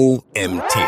OMT.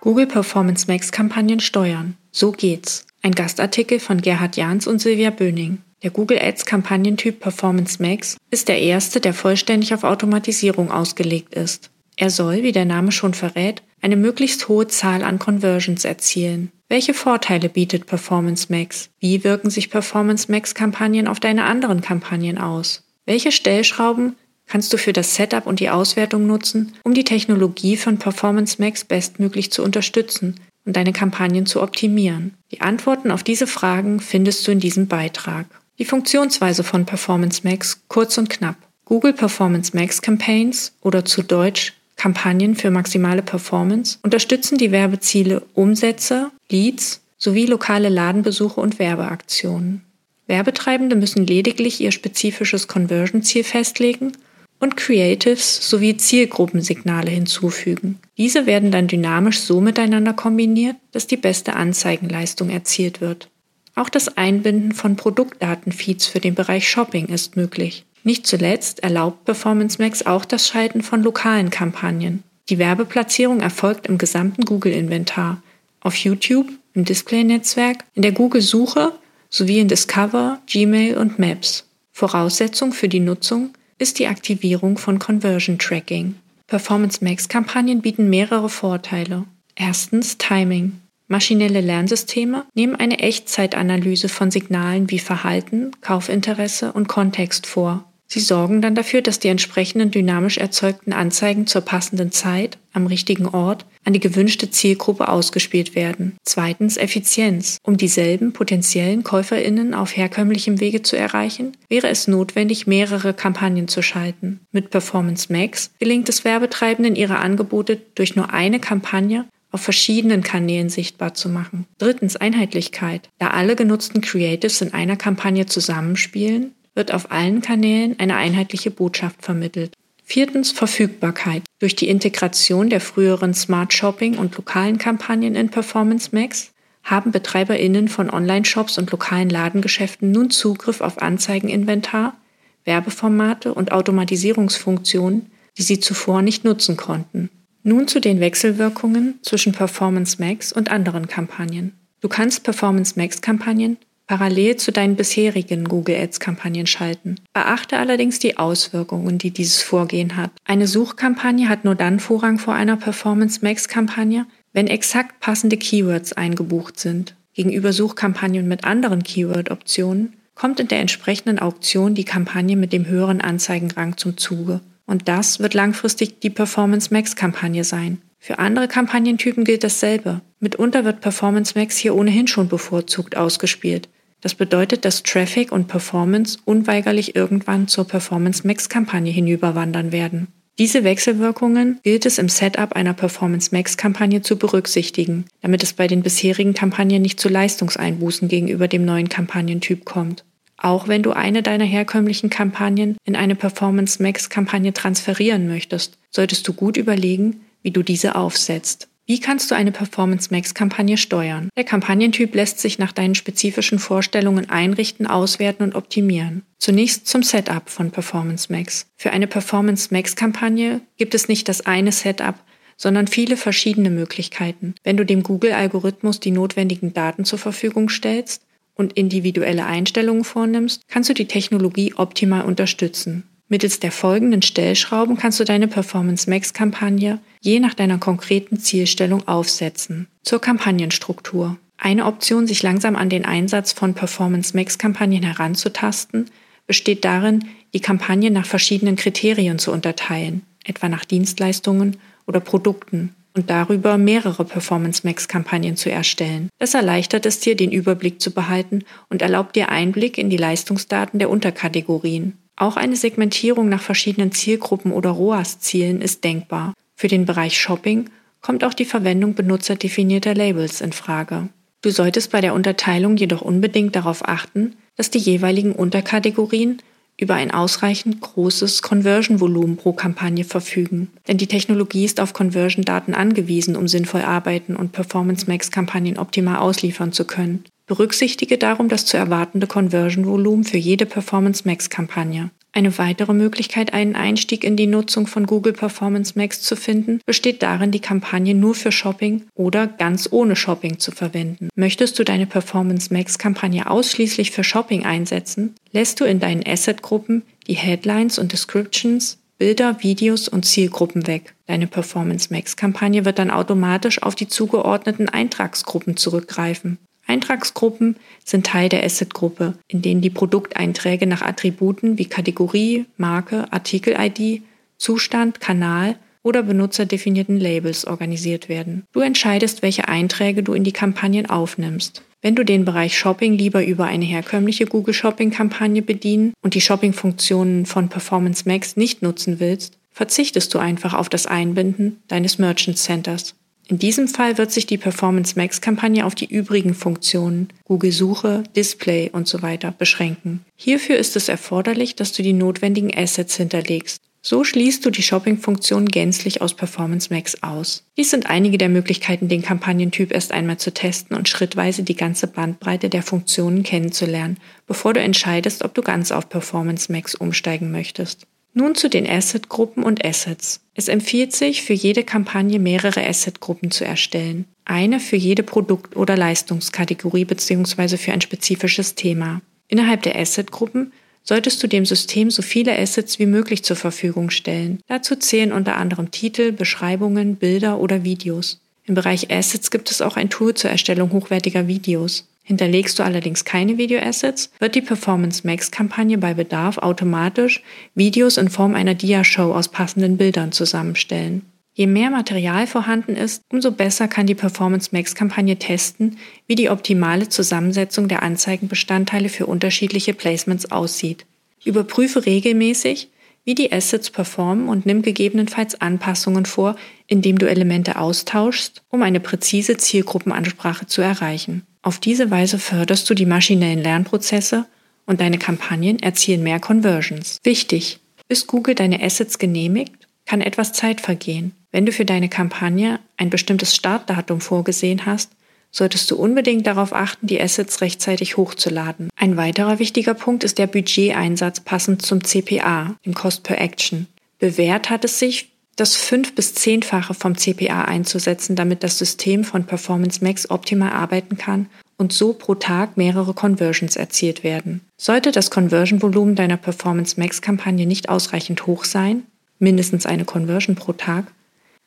Google Performance Max Kampagnen steuern. So geht's. Ein Gastartikel von Gerhard Jahns und Silvia Böning. Der Google Ads Kampagnentyp Performance Max ist der erste, der vollständig auf Automatisierung ausgelegt ist. Er soll, wie der Name schon verrät, eine möglichst hohe Zahl an Conversions erzielen. Welche Vorteile bietet Performance Max? Wie wirken sich Performance Max Kampagnen auf deine anderen Kampagnen aus? Welche Stellschrauben kannst du für das Setup und die Auswertung nutzen, um die Technologie von Performance Max bestmöglich zu unterstützen und deine Kampagnen zu optimieren? Die Antworten auf diese Fragen findest du in diesem Beitrag. Die Funktionsweise von Performance Max kurz und knapp. Google Performance Max Campaigns oder zu Deutsch Kampagnen für maximale Performance unterstützen die Werbeziele Umsätze, Leads sowie lokale Ladenbesuche und Werbeaktionen. Werbetreibende müssen lediglich ihr spezifisches Conversion-Ziel festlegen und Creatives sowie Zielgruppensignale hinzufügen. Diese werden dann dynamisch so miteinander kombiniert, dass die beste Anzeigenleistung erzielt wird. Auch das Einbinden von Produktdatenfeeds für den Bereich Shopping ist möglich. Nicht zuletzt erlaubt Performance Max auch das Schalten von lokalen Kampagnen. Die Werbeplatzierung erfolgt im gesamten Google-Inventar, auf YouTube, im Display-Netzwerk, in der Google-Suche sowie in Discover, Gmail und Maps. Voraussetzung für die Nutzung ist die Aktivierung von Conversion Tracking. Performance Max Kampagnen bieten mehrere Vorteile. Erstens Timing. Maschinelle Lernsysteme nehmen eine Echtzeitanalyse von Signalen wie Verhalten, Kaufinteresse und Kontext vor Sie sorgen dann dafür, dass die entsprechenden dynamisch erzeugten Anzeigen zur passenden Zeit, am richtigen Ort, an die gewünschte Zielgruppe ausgespielt werden. Zweitens Effizienz. Um dieselben potenziellen Käuferinnen auf herkömmlichem Wege zu erreichen, wäre es notwendig, mehrere Kampagnen zu schalten. Mit Performance Max gelingt es Werbetreibenden, ihre Angebote durch nur eine Kampagne auf verschiedenen Kanälen sichtbar zu machen. Drittens Einheitlichkeit. Da alle genutzten Creatives in einer Kampagne zusammenspielen, wird auf allen Kanälen eine einheitliche Botschaft vermittelt. Viertens Verfügbarkeit. Durch die Integration der früheren Smart Shopping und lokalen Kampagnen in Performance Max haben BetreiberInnen von Online-Shops und lokalen Ladengeschäften nun Zugriff auf Anzeigeninventar, Werbeformate und Automatisierungsfunktionen, die sie zuvor nicht nutzen konnten. Nun zu den Wechselwirkungen zwischen Performance Max und anderen Kampagnen. Du kannst Performance Max Kampagnen parallel zu deinen bisherigen Google Ads-Kampagnen schalten. Beachte allerdings die Auswirkungen, die dieses Vorgehen hat. Eine Suchkampagne hat nur dann Vorrang vor einer Performance Max-Kampagne, wenn exakt passende Keywords eingebucht sind. Gegenüber Suchkampagnen mit anderen Keyword-Optionen kommt in der entsprechenden Auktion die Kampagne mit dem höheren Anzeigenrang zum Zuge. Und das wird langfristig die Performance Max-Kampagne sein. Für andere Kampagnentypen gilt dasselbe. Mitunter wird Performance Max hier ohnehin schon bevorzugt ausgespielt. Das bedeutet, dass Traffic und Performance unweigerlich irgendwann zur Performance Max Kampagne hinüberwandern werden. Diese Wechselwirkungen gilt es im Setup einer Performance Max Kampagne zu berücksichtigen, damit es bei den bisherigen Kampagnen nicht zu Leistungseinbußen gegenüber dem neuen Kampagnentyp kommt. Auch wenn du eine deiner herkömmlichen Kampagnen in eine Performance Max Kampagne transferieren möchtest, solltest du gut überlegen, wie du diese aufsetzt. Wie kannst du eine Performance Max Kampagne steuern? Der Kampagnentyp lässt sich nach deinen spezifischen Vorstellungen einrichten, auswerten und optimieren. Zunächst zum Setup von Performance Max. Für eine Performance Max Kampagne gibt es nicht das eine Setup, sondern viele verschiedene Möglichkeiten. Wenn du dem Google-Algorithmus die notwendigen Daten zur Verfügung stellst und individuelle Einstellungen vornimmst, kannst du die Technologie optimal unterstützen. Mittels der folgenden Stellschrauben kannst du deine Performance Max Kampagne je nach deiner konkreten Zielstellung aufsetzen. Zur Kampagnenstruktur. Eine Option, sich langsam an den Einsatz von Performance Max Kampagnen heranzutasten, besteht darin, die Kampagne nach verschiedenen Kriterien zu unterteilen, etwa nach Dienstleistungen oder Produkten und darüber mehrere Performance Max Kampagnen zu erstellen. Das erleichtert es dir, den Überblick zu behalten und erlaubt dir Einblick in die Leistungsdaten der Unterkategorien. Auch eine Segmentierung nach verschiedenen Zielgruppen oder ROAS-Zielen ist denkbar. Für den Bereich Shopping kommt auch die Verwendung benutzerdefinierter Labels in Frage. Du solltest bei der Unterteilung jedoch unbedingt darauf achten, dass die jeweiligen Unterkategorien über ein ausreichend großes Conversion-Volumen pro Kampagne verfügen. Denn die Technologie ist auf Conversion-Daten angewiesen, um sinnvoll arbeiten und Performance-Max-Kampagnen optimal ausliefern zu können. Berücksichtige darum das zu erwartende Conversion-Volumen für jede Performance Max-Kampagne. Eine weitere Möglichkeit, einen Einstieg in die Nutzung von Google Performance Max zu finden, besteht darin, die Kampagne nur für Shopping oder ganz ohne Shopping zu verwenden. Möchtest du deine Performance Max Kampagne ausschließlich für Shopping einsetzen, lässt du in deinen Asset-Gruppen die Headlines und Descriptions, Bilder, Videos und Zielgruppen weg. Deine Performance Max Kampagne wird dann automatisch auf die zugeordneten Eintragsgruppen zurückgreifen. Eintragsgruppen sind Teil der Asset-Gruppe, in denen die Produkteinträge nach Attributen wie Kategorie, Marke, Artikel-ID, Zustand, Kanal oder benutzerdefinierten Labels organisiert werden. Du entscheidest, welche Einträge du in die Kampagnen aufnimmst. Wenn du den Bereich Shopping lieber über eine herkömmliche Google Shopping Kampagne bedienen und die Shopping-Funktionen von Performance Max nicht nutzen willst, verzichtest du einfach auf das Einbinden deines Merchant Centers. In diesem Fall wird sich die Performance Max Kampagne auf die übrigen Funktionen Google Suche, Display und so weiter beschränken. Hierfür ist es erforderlich, dass du die notwendigen Assets hinterlegst. So schließt du die Shopping-Funktion gänzlich aus Performance Max aus. Dies sind einige der Möglichkeiten, den Kampagnentyp erst einmal zu testen und schrittweise die ganze Bandbreite der Funktionen kennenzulernen, bevor du entscheidest, ob du ganz auf Performance Max umsteigen möchtest. Nun zu den Asset-Gruppen und Assets. Es empfiehlt sich, für jede Kampagne mehrere Asset-Gruppen zu erstellen. Eine für jede Produkt- oder Leistungskategorie bzw. für ein spezifisches Thema. Innerhalb der Asset-Gruppen solltest du dem System so viele Assets wie möglich zur Verfügung stellen. Dazu zählen unter anderem Titel, Beschreibungen, Bilder oder Videos. Im Bereich Assets gibt es auch ein Tool zur Erstellung hochwertiger Videos. Hinterlegst du allerdings keine Video-Assets, wird die Performance Max-Kampagne bei Bedarf automatisch Videos in Form einer Dia-Show aus passenden Bildern zusammenstellen. Je mehr Material vorhanden ist, umso besser kann die Performance Max-Kampagne testen, wie die optimale Zusammensetzung der Anzeigenbestandteile für unterschiedliche Placements aussieht. Überprüfe regelmäßig, wie die Assets performen und nimm gegebenenfalls Anpassungen vor, indem du Elemente austauschst, um eine präzise Zielgruppenansprache zu erreichen. Auf diese Weise förderst du die maschinellen Lernprozesse und deine Kampagnen erzielen mehr Conversions. Wichtig, bis Google deine Assets genehmigt, kann etwas Zeit vergehen. Wenn du für deine Kampagne ein bestimmtes Startdatum vorgesehen hast, solltest du unbedingt darauf achten, die Assets rechtzeitig hochzuladen. Ein weiterer wichtiger Punkt ist der Budgeteinsatz passend zum CPA, dem Cost per Action. Bewährt hat es sich, das fünf- bis zehnfache vom CPA einzusetzen, damit das System von Performance Max optimal arbeiten kann und so pro Tag mehrere Conversions erzielt werden. Sollte das Conversion-Volumen deiner Performance Max-Kampagne nicht ausreichend hoch sein, mindestens eine Conversion pro Tag,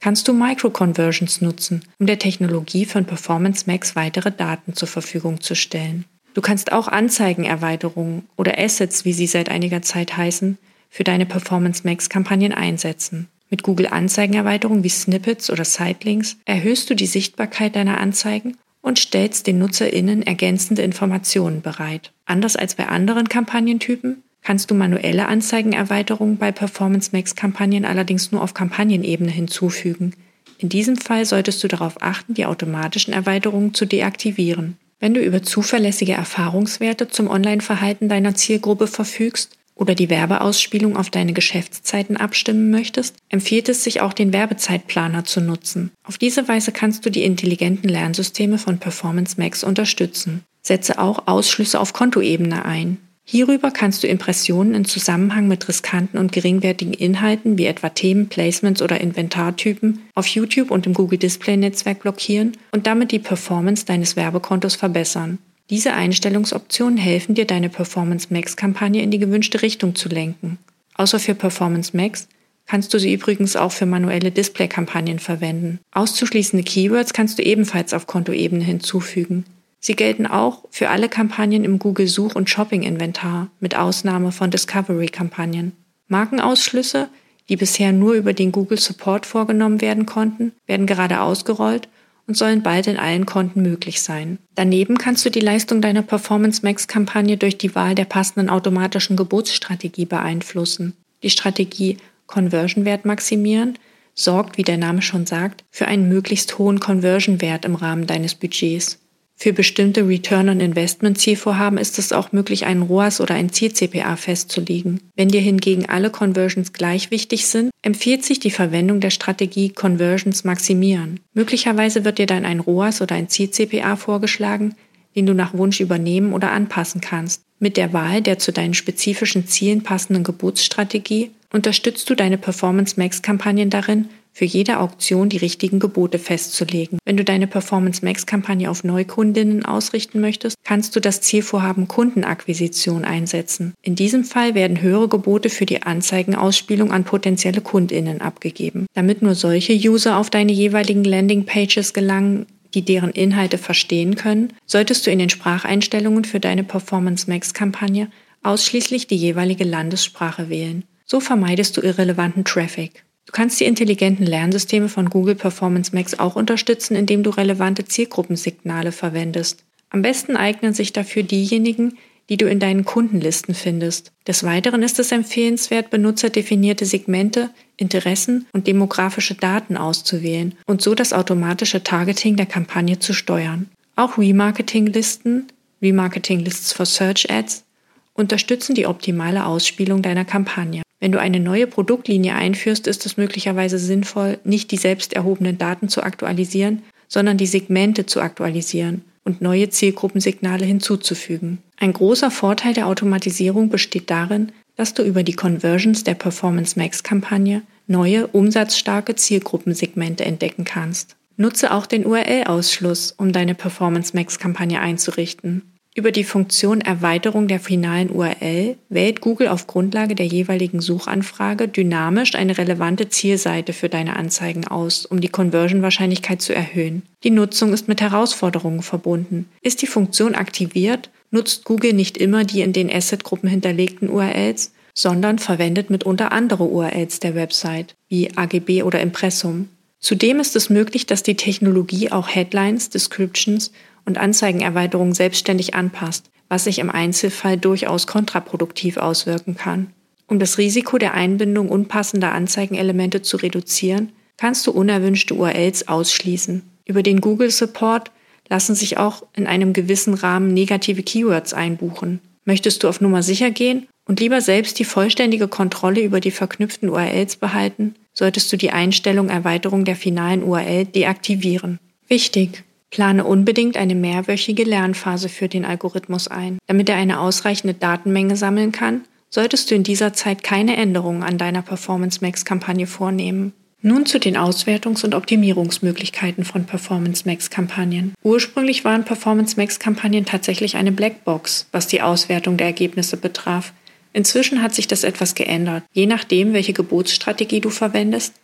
kannst du Micro-Conversions nutzen, um der Technologie von Performance Max weitere Daten zur Verfügung zu stellen. Du kannst auch Anzeigenerweiterungen oder Assets, wie sie seit einiger Zeit heißen, für deine Performance Max Kampagnen einsetzen. Mit Google Anzeigenerweiterungen wie Snippets oder Sitelinks erhöhst du die Sichtbarkeit deiner Anzeigen und stellst den NutzerInnen ergänzende Informationen bereit. Anders als bei anderen Kampagnentypen kannst du manuelle Anzeigenerweiterungen bei Performance Max Kampagnen allerdings nur auf Kampagnenebene hinzufügen. In diesem Fall solltest du darauf achten, die automatischen Erweiterungen zu deaktivieren. Wenn du über zuverlässige Erfahrungswerte zum Online-Verhalten deiner Zielgruppe verfügst, oder die Werbeausspielung auf deine Geschäftszeiten abstimmen möchtest, empfiehlt es sich auch den Werbezeitplaner zu nutzen. Auf diese Weise kannst du die intelligenten Lernsysteme von Performance Max unterstützen. Setze auch Ausschlüsse auf Kontoebene ein. Hierüber kannst du Impressionen in Zusammenhang mit riskanten und geringwertigen Inhalten wie etwa Themen, Placements oder Inventartypen auf YouTube und im Google Display Netzwerk blockieren und damit die Performance deines Werbekontos verbessern. Diese Einstellungsoptionen helfen dir, deine Performance Max-Kampagne in die gewünschte Richtung zu lenken. Außer für Performance Max kannst du sie übrigens auch für manuelle Display-Kampagnen verwenden. Auszuschließende Keywords kannst du ebenfalls auf Kontoebene hinzufügen. Sie gelten auch für alle Kampagnen im Google Such- und Shopping-Inventar, mit Ausnahme von Discovery-Kampagnen. Markenausschlüsse, die bisher nur über den Google Support vorgenommen werden konnten, werden gerade ausgerollt und sollen bald in allen Konten möglich sein. Daneben kannst du die Leistung deiner Performance Max Kampagne durch die Wahl der passenden automatischen Geburtsstrategie beeinflussen. Die Strategie Conversion Wert maximieren sorgt, wie der Name schon sagt, für einen möglichst hohen Conversion Wert im Rahmen deines Budgets. Für bestimmte Return on Investment Zielvorhaben ist es auch möglich, einen ROAS oder ein Ziel-CPA festzulegen. Wenn dir hingegen alle Conversions gleich wichtig sind, empfiehlt sich die Verwendung der Strategie Conversions maximieren. Möglicherweise wird dir dann ein ROAS oder ein Ziel-CPA vorgeschlagen, den du nach Wunsch übernehmen oder anpassen kannst. Mit der Wahl der zu deinen spezifischen Zielen passenden Gebotsstrategie unterstützt du deine Performance Max Kampagnen darin, für jede Auktion die richtigen Gebote festzulegen. Wenn du deine Performance Max Kampagne auf Neukundinnen ausrichten möchtest, kannst du das Zielvorhaben Kundenakquisition einsetzen. In diesem Fall werden höhere Gebote für die Anzeigenausspielung an potenzielle Kundinnen abgegeben. Damit nur solche User auf deine jeweiligen Landing Pages gelangen, die deren Inhalte verstehen können, solltest du in den Spracheinstellungen für deine Performance Max Kampagne ausschließlich die jeweilige Landessprache wählen. So vermeidest du irrelevanten Traffic. Du kannst die intelligenten Lernsysteme von Google Performance Max auch unterstützen, indem du relevante Zielgruppensignale verwendest. Am besten eignen sich dafür diejenigen, die du in deinen Kundenlisten findest. Des Weiteren ist es empfehlenswert, benutzerdefinierte Segmente, Interessen und demografische Daten auszuwählen und so das automatische Targeting der Kampagne zu steuern. Auch Remarketing-Listen, Remarketing-Lists for Search Ads, unterstützen die optimale Ausspielung deiner Kampagne. Wenn du eine neue Produktlinie einführst, ist es möglicherweise sinnvoll, nicht die selbst erhobenen Daten zu aktualisieren, sondern die Segmente zu aktualisieren und neue Zielgruppensignale hinzuzufügen. Ein großer Vorteil der Automatisierung besteht darin, dass du über die Conversions der Performance Max Kampagne neue, umsatzstarke Zielgruppensegmente entdecken kannst. Nutze auch den URL-Ausschluss, um deine Performance Max Kampagne einzurichten. Über die Funktion Erweiterung der finalen URL wählt Google auf Grundlage der jeweiligen Suchanfrage dynamisch eine relevante Zielseite für deine Anzeigen aus, um die Conversion-Wahrscheinlichkeit zu erhöhen. Die Nutzung ist mit Herausforderungen verbunden. Ist die Funktion aktiviert, nutzt Google nicht immer die in den Asset-Gruppen hinterlegten URLs, sondern verwendet mitunter andere URLs der Website, wie AGB oder Impressum. Zudem ist es möglich, dass die Technologie auch Headlines, Descriptions und Anzeigenerweiterungen selbstständig anpasst, was sich im Einzelfall durchaus kontraproduktiv auswirken kann. Um das Risiko der Einbindung unpassender Anzeigenelemente zu reduzieren, kannst du unerwünschte URLs ausschließen. Über den Google Support lassen sich auch in einem gewissen Rahmen negative Keywords einbuchen. Möchtest du auf Nummer sicher gehen und lieber selbst die vollständige Kontrolle über die verknüpften URLs behalten, solltest du die Einstellung Erweiterung der finalen URL deaktivieren. Wichtig! Plane unbedingt eine mehrwöchige Lernphase für den Algorithmus ein. Damit er eine ausreichende Datenmenge sammeln kann, solltest du in dieser Zeit keine Änderungen an deiner Performance Max Kampagne vornehmen. Nun zu den Auswertungs- und Optimierungsmöglichkeiten von Performance Max Kampagnen. Ursprünglich waren Performance Max Kampagnen tatsächlich eine Blackbox, was die Auswertung der Ergebnisse betraf. Inzwischen hat sich das etwas geändert. Je nachdem, welche Gebotsstrategie du verwendest,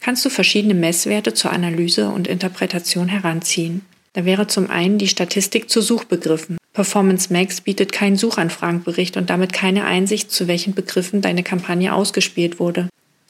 kannst du verschiedene Messwerte zur Analyse und Interpretation heranziehen. Da wäre zum einen die Statistik zu Suchbegriffen. Performance Max bietet keinen Suchanfragenbericht und damit keine Einsicht, zu welchen Begriffen deine Kampagne ausgespielt wurde.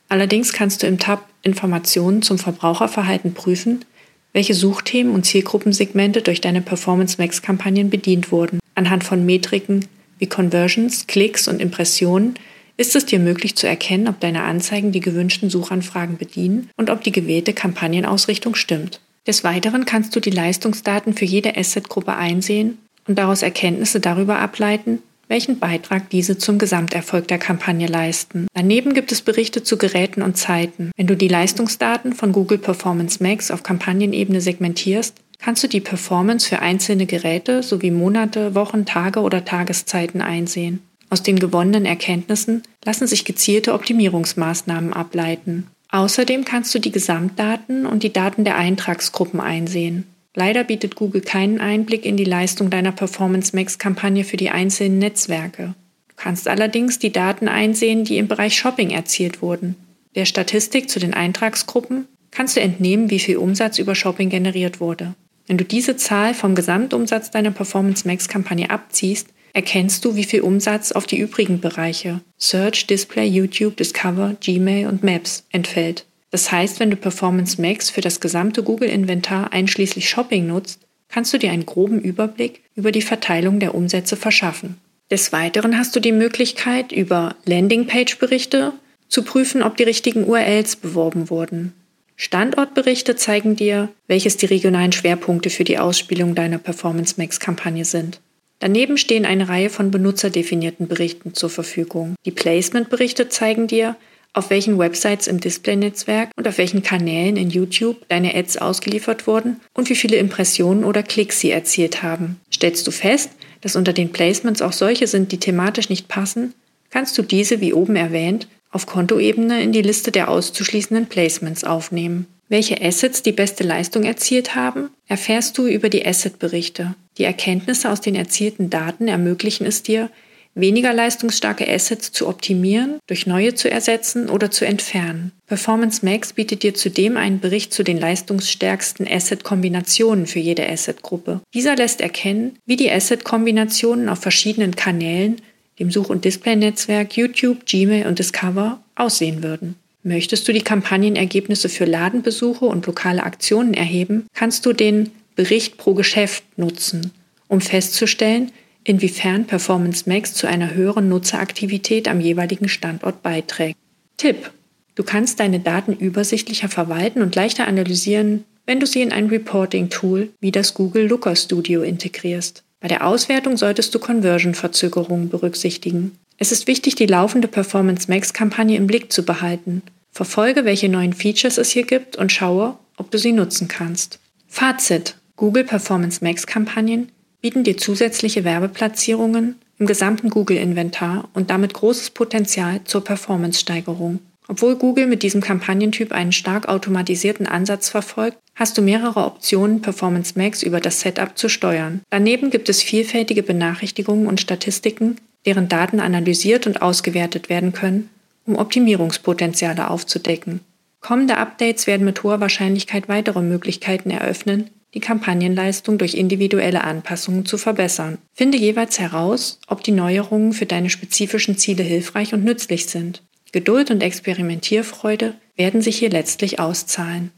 Allerdings kannst du im Tab Informationen zum Verbraucherverhalten prüfen, welche Suchthemen und Zielgruppensegmente durch deine Performance Max Kampagnen bedient wurden. Anhand von Metriken wie Conversions, Klicks und Impressionen ist es dir möglich zu erkennen, ob deine Anzeigen die gewünschten Suchanfragen bedienen und ob die gewählte Kampagnenausrichtung stimmt. Des Weiteren kannst du die Leistungsdaten für jede Asset-Gruppe einsehen und daraus Erkenntnisse darüber ableiten, welchen Beitrag diese zum Gesamterfolg der Kampagne leisten. Daneben gibt es Berichte zu Geräten und Zeiten. Wenn du die Leistungsdaten von Google Performance Max auf Kampagnenebene segmentierst, kannst du die Performance für einzelne Geräte sowie Monate, Wochen, Tage oder Tageszeiten einsehen. Aus den gewonnenen Erkenntnissen lassen sich gezielte Optimierungsmaßnahmen ableiten. Außerdem kannst du die Gesamtdaten und die Daten der Eintragsgruppen einsehen. Leider bietet Google keinen Einblick in die Leistung deiner Performance Max Kampagne für die einzelnen Netzwerke. Du kannst allerdings die Daten einsehen, die im Bereich Shopping erzielt wurden. Der Statistik zu den Eintragsgruppen kannst du entnehmen, wie viel Umsatz über Shopping generiert wurde. Wenn du diese Zahl vom Gesamtumsatz deiner Performance Max Kampagne abziehst, erkennst du, wie viel Umsatz auf die übrigen Bereiche Search, Display, YouTube, Discover, Gmail und Maps entfällt. Das heißt, wenn du Performance Max für das gesamte Google-Inventar einschließlich Shopping nutzt, kannst du dir einen groben Überblick über die Verteilung der Umsätze verschaffen. Des Weiteren hast du die Möglichkeit, über Landingpage-Berichte zu prüfen, ob die richtigen URLs beworben wurden. Standortberichte zeigen dir, welches die regionalen Schwerpunkte für die Ausspielung deiner Performance Max-Kampagne sind. Daneben stehen eine Reihe von benutzerdefinierten Berichten zur Verfügung. Die Placement-Berichte zeigen dir, auf welchen Websites im Display-Netzwerk und auf welchen Kanälen in YouTube deine Ads ausgeliefert wurden und wie viele Impressionen oder Klicks sie erzielt haben. Stellst du fest, dass unter den Placements auch solche sind, die thematisch nicht passen, kannst du diese, wie oben erwähnt, auf Kontoebene in die Liste der auszuschließenden Placements aufnehmen. Welche Assets die beste Leistung erzielt haben, erfährst du über die Asset-Berichte. Die Erkenntnisse aus den erzielten Daten ermöglichen es dir, weniger leistungsstarke Assets zu optimieren, durch neue zu ersetzen oder zu entfernen. Performance Max bietet dir zudem einen Bericht zu den leistungsstärksten Asset-Kombinationen für jede Asset-Gruppe. Dieser lässt erkennen, wie die Asset-Kombinationen auf verschiedenen Kanälen, dem Such- und Display-Netzwerk, YouTube, Gmail und Discover, aussehen würden. Möchtest du die Kampagnenergebnisse für Ladenbesuche und lokale Aktionen erheben, kannst du den Bericht pro Geschäft nutzen, um festzustellen, inwiefern Performance Max zu einer höheren Nutzeraktivität am jeweiligen Standort beiträgt. Tipp. Du kannst deine Daten übersichtlicher verwalten und leichter analysieren, wenn du sie in ein Reporting-Tool wie das Google Looker Studio integrierst. Bei der Auswertung solltest du Conversion-Verzögerungen berücksichtigen. Es ist wichtig, die laufende Performance Max-Kampagne im Blick zu behalten. Verfolge, welche neuen Features es hier gibt und schaue, ob du sie nutzen kannst. Fazit. Google Performance Max-Kampagnen bieten dir zusätzliche Werbeplatzierungen im gesamten Google-Inventar und damit großes Potenzial zur Performance-Steigerung. Obwohl Google mit diesem Kampagnentyp einen stark automatisierten Ansatz verfolgt, hast du mehrere Optionen, Performance Max über das Setup zu steuern. Daneben gibt es vielfältige Benachrichtigungen und Statistiken, deren Daten analysiert und ausgewertet werden können, um Optimierungspotenziale aufzudecken. Kommende Updates werden mit hoher Wahrscheinlichkeit weitere Möglichkeiten eröffnen, die Kampagnenleistung durch individuelle Anpassungen zu verbessern. Finde jeweils heraus, ob die Neuerungen für deine spezifischen Ziele hilfreich und nützlich sind. Geduld und Experimentierfreude werden sich hier letztlich auszahlen.